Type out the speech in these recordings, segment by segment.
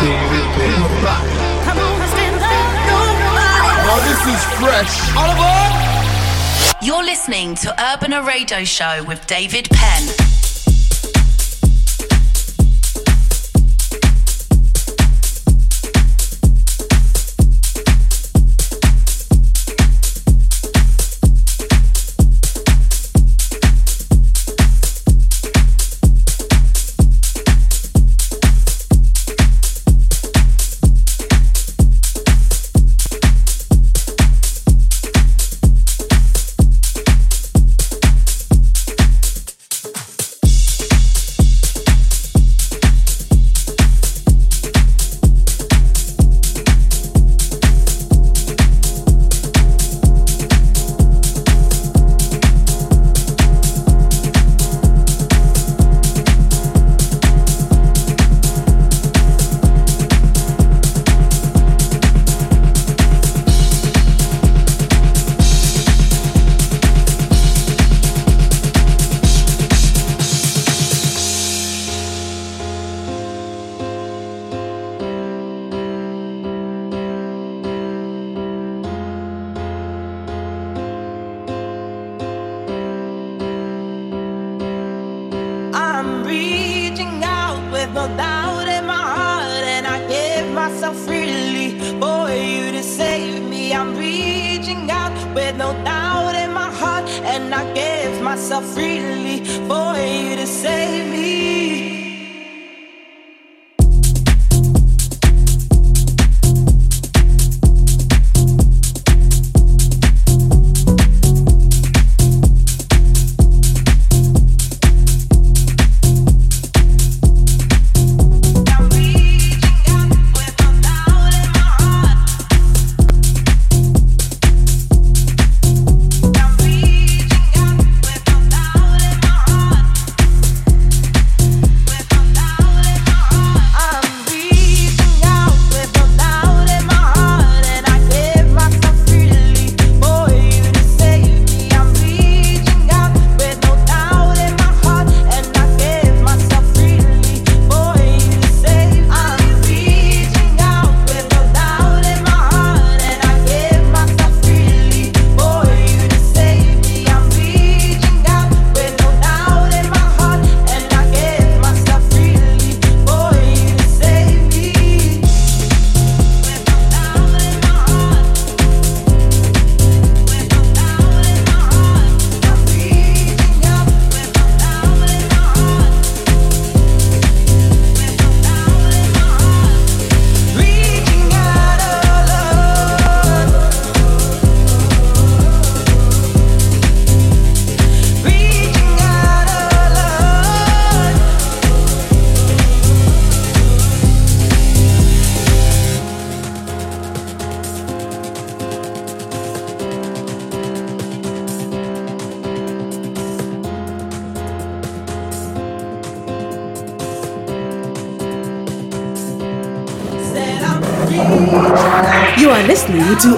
This is fresh. Aboard! You're listening to Urbana Radio Show with David Penn.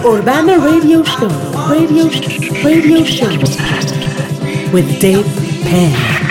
Urbana Radio Show, Radio, Radio Show. With Dave Penn.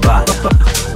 bottom.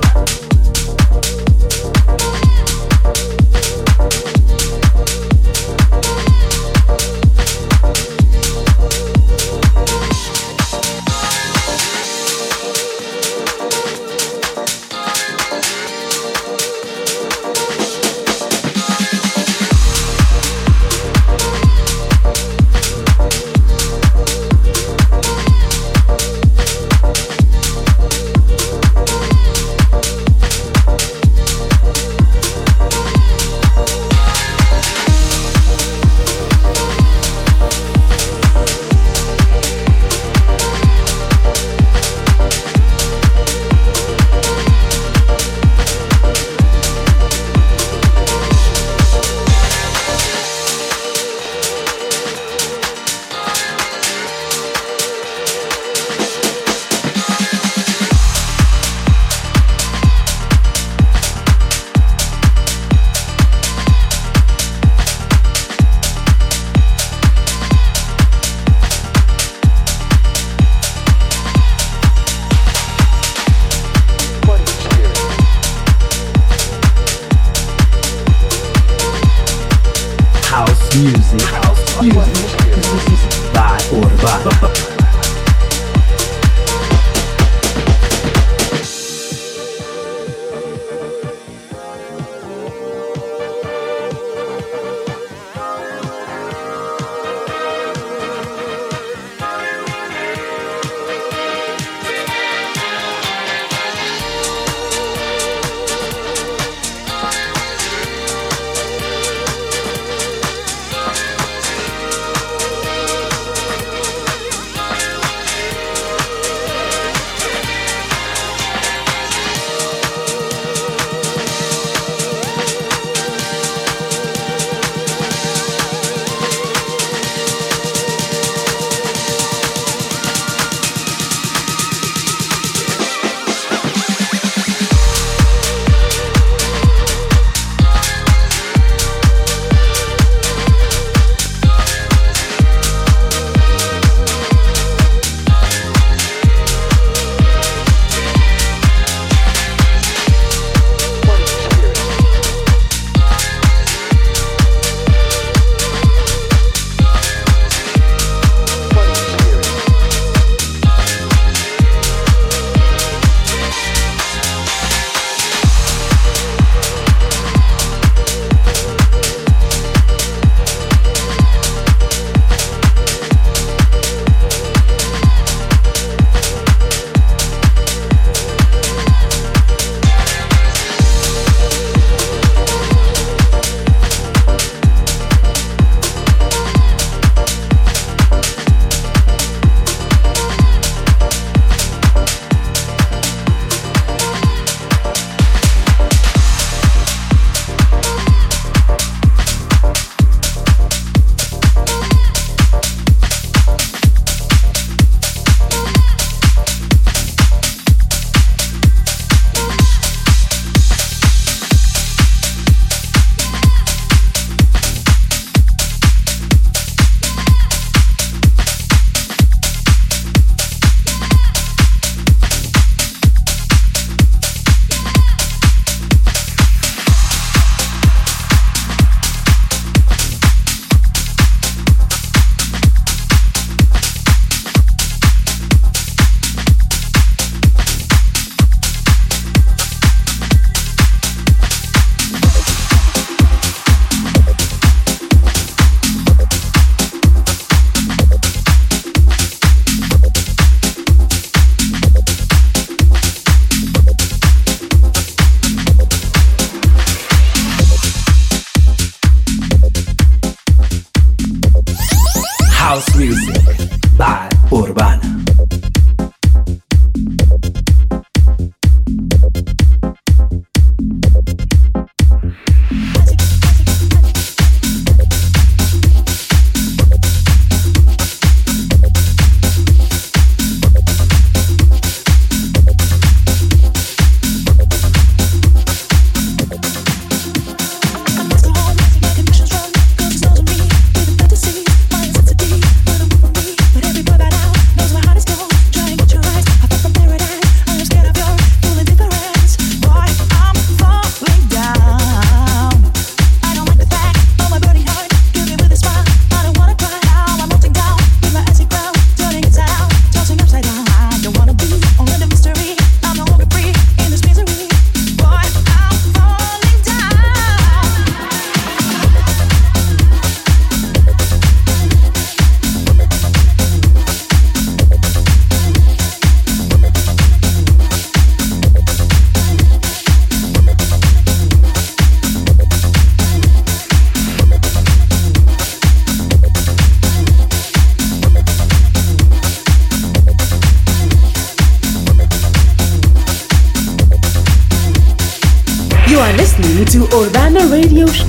To Urbana Radio Show.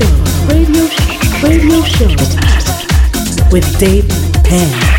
Radio Show, Radio Show with Dave Penn.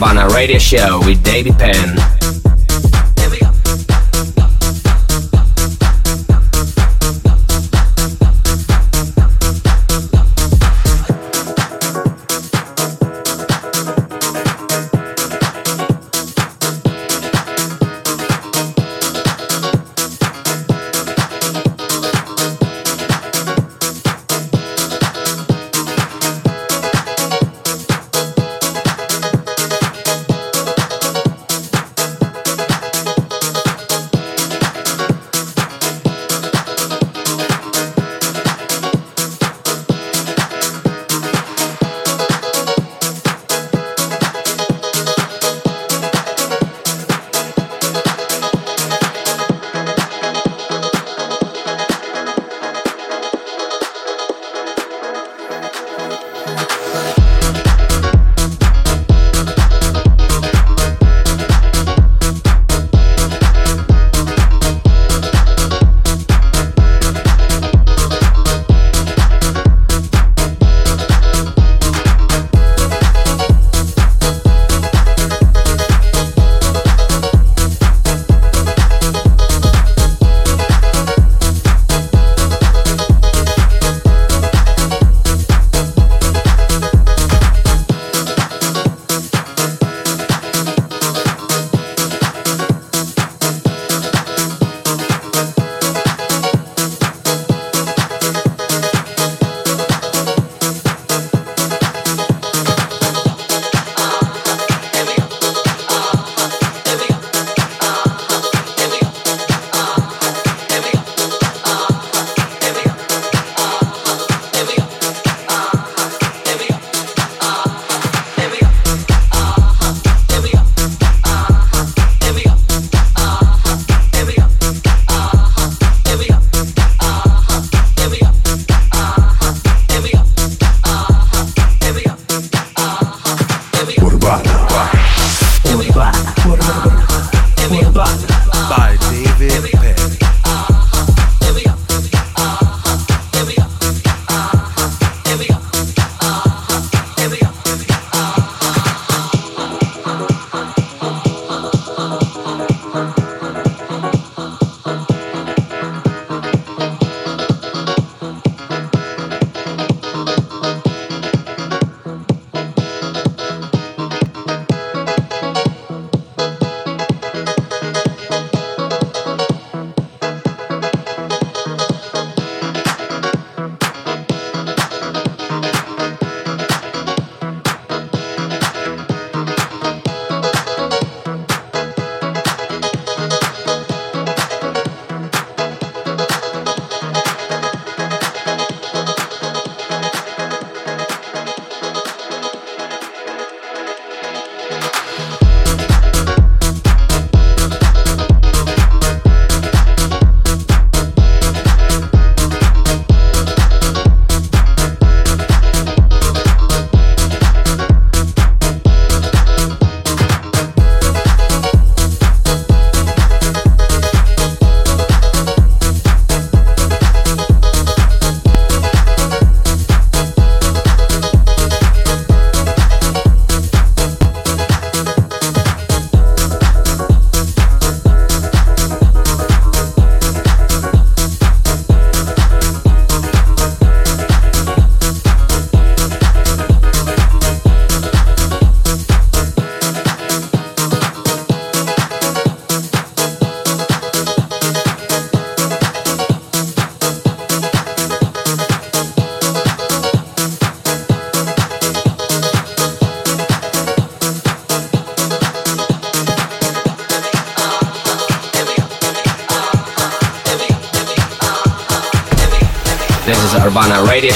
Radio Show with David Penn.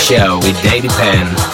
Urbana Radio Show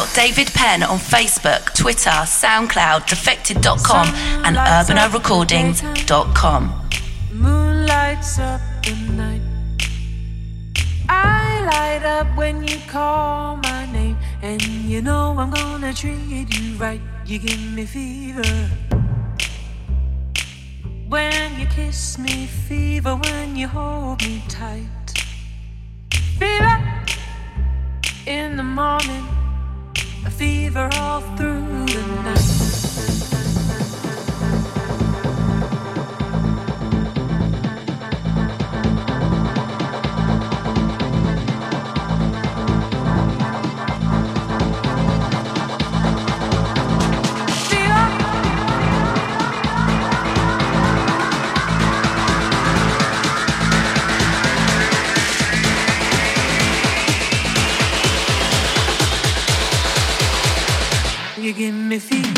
with David Penn. on Facebook, Twitter, SoundCloud, Defected.com, and UrbanaRecordings.com. Moonlights up the night. I light up when you call my name, and you know I'm gonna treat you right. You give me fever. When you kiss me, fever when you hold me tight. Fever in the morning a fever all through the night. Give me fever.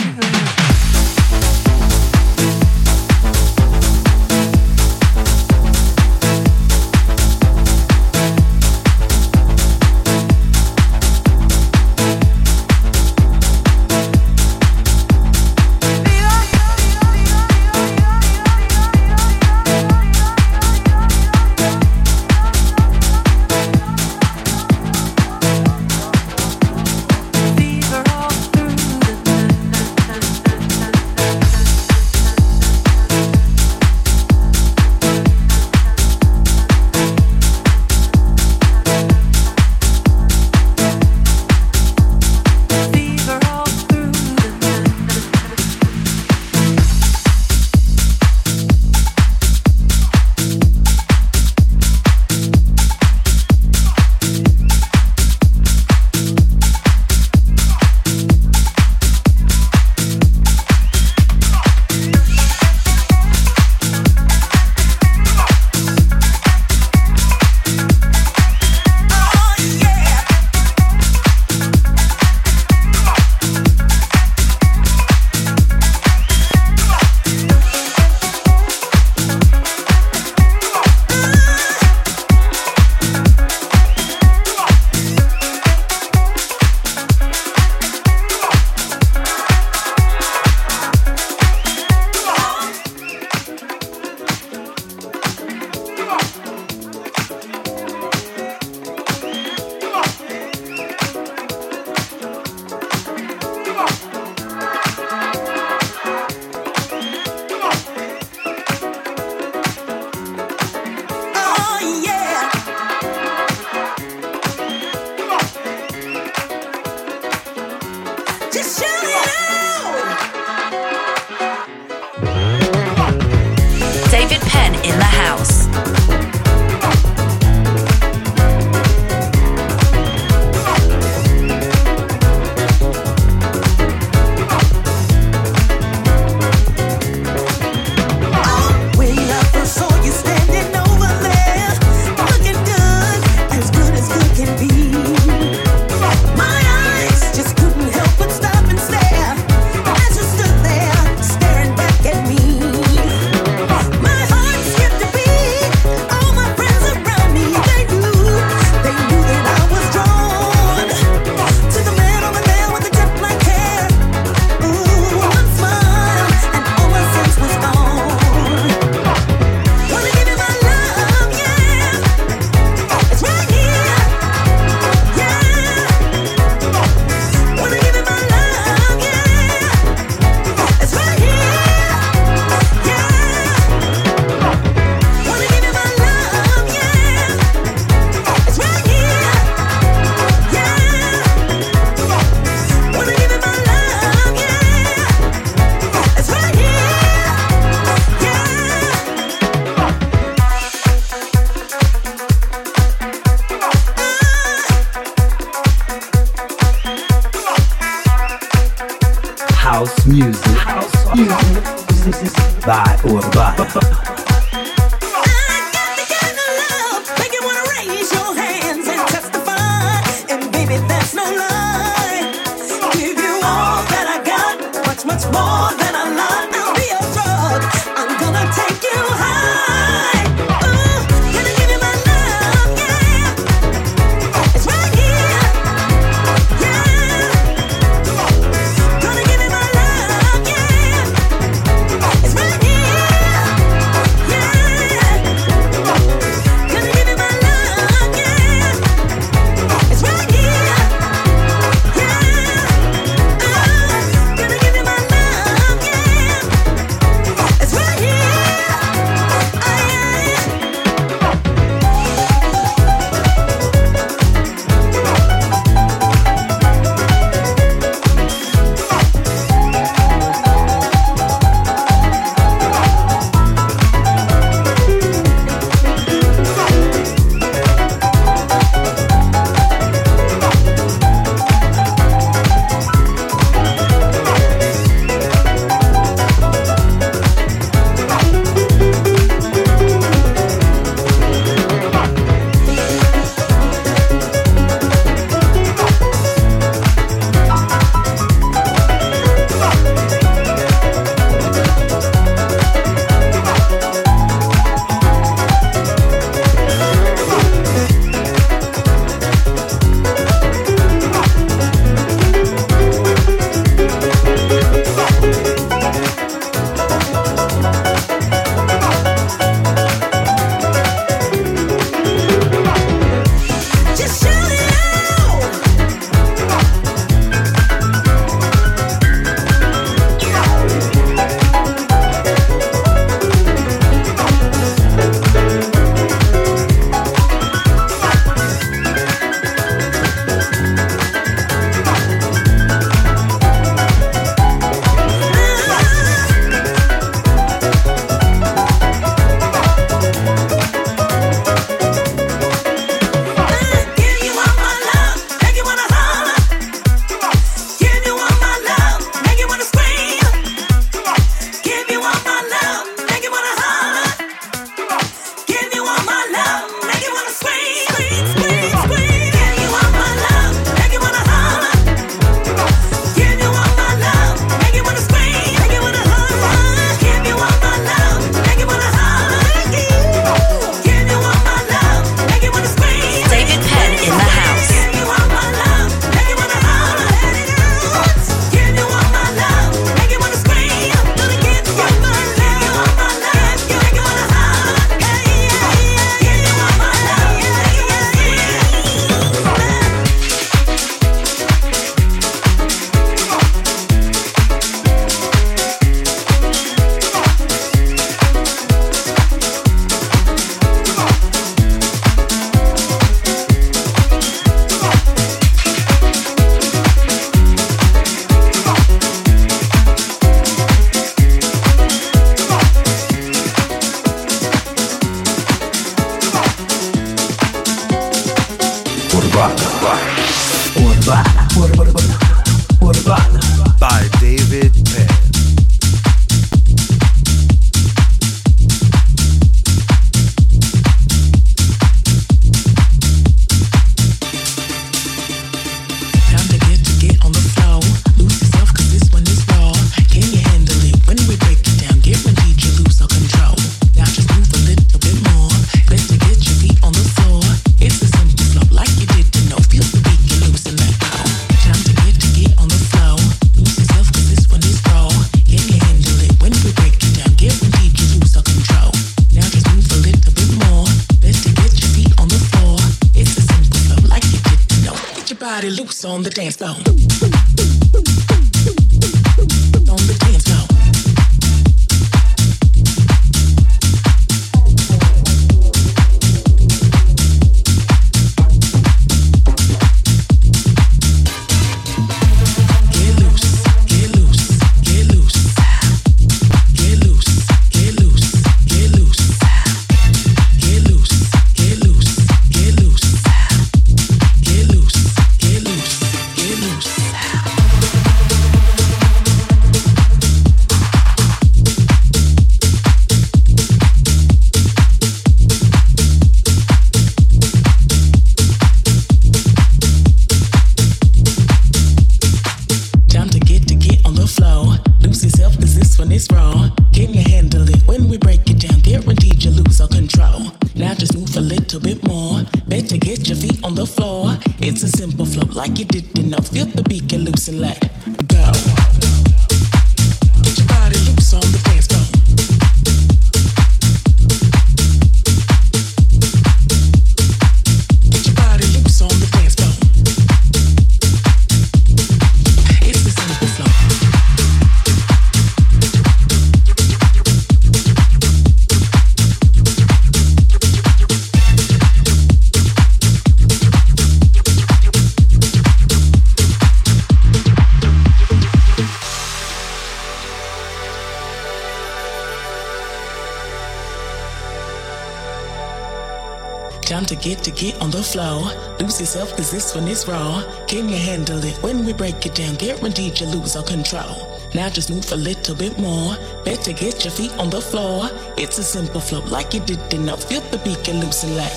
Guaranteed you yourself this one is raw. can you handle it. When we break it down, guaranteed you lose all control. Now just move a little bit more. Better get your feet on the floor. It's a simple flow, like you didn't know. Feel the beat, get loose and let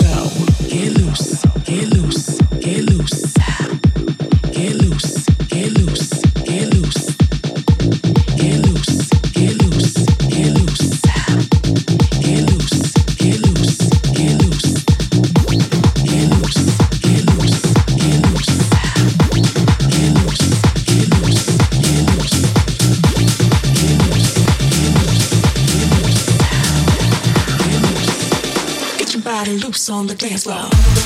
go. Get loose, get loose, get loose. Get loose, on the dance floor.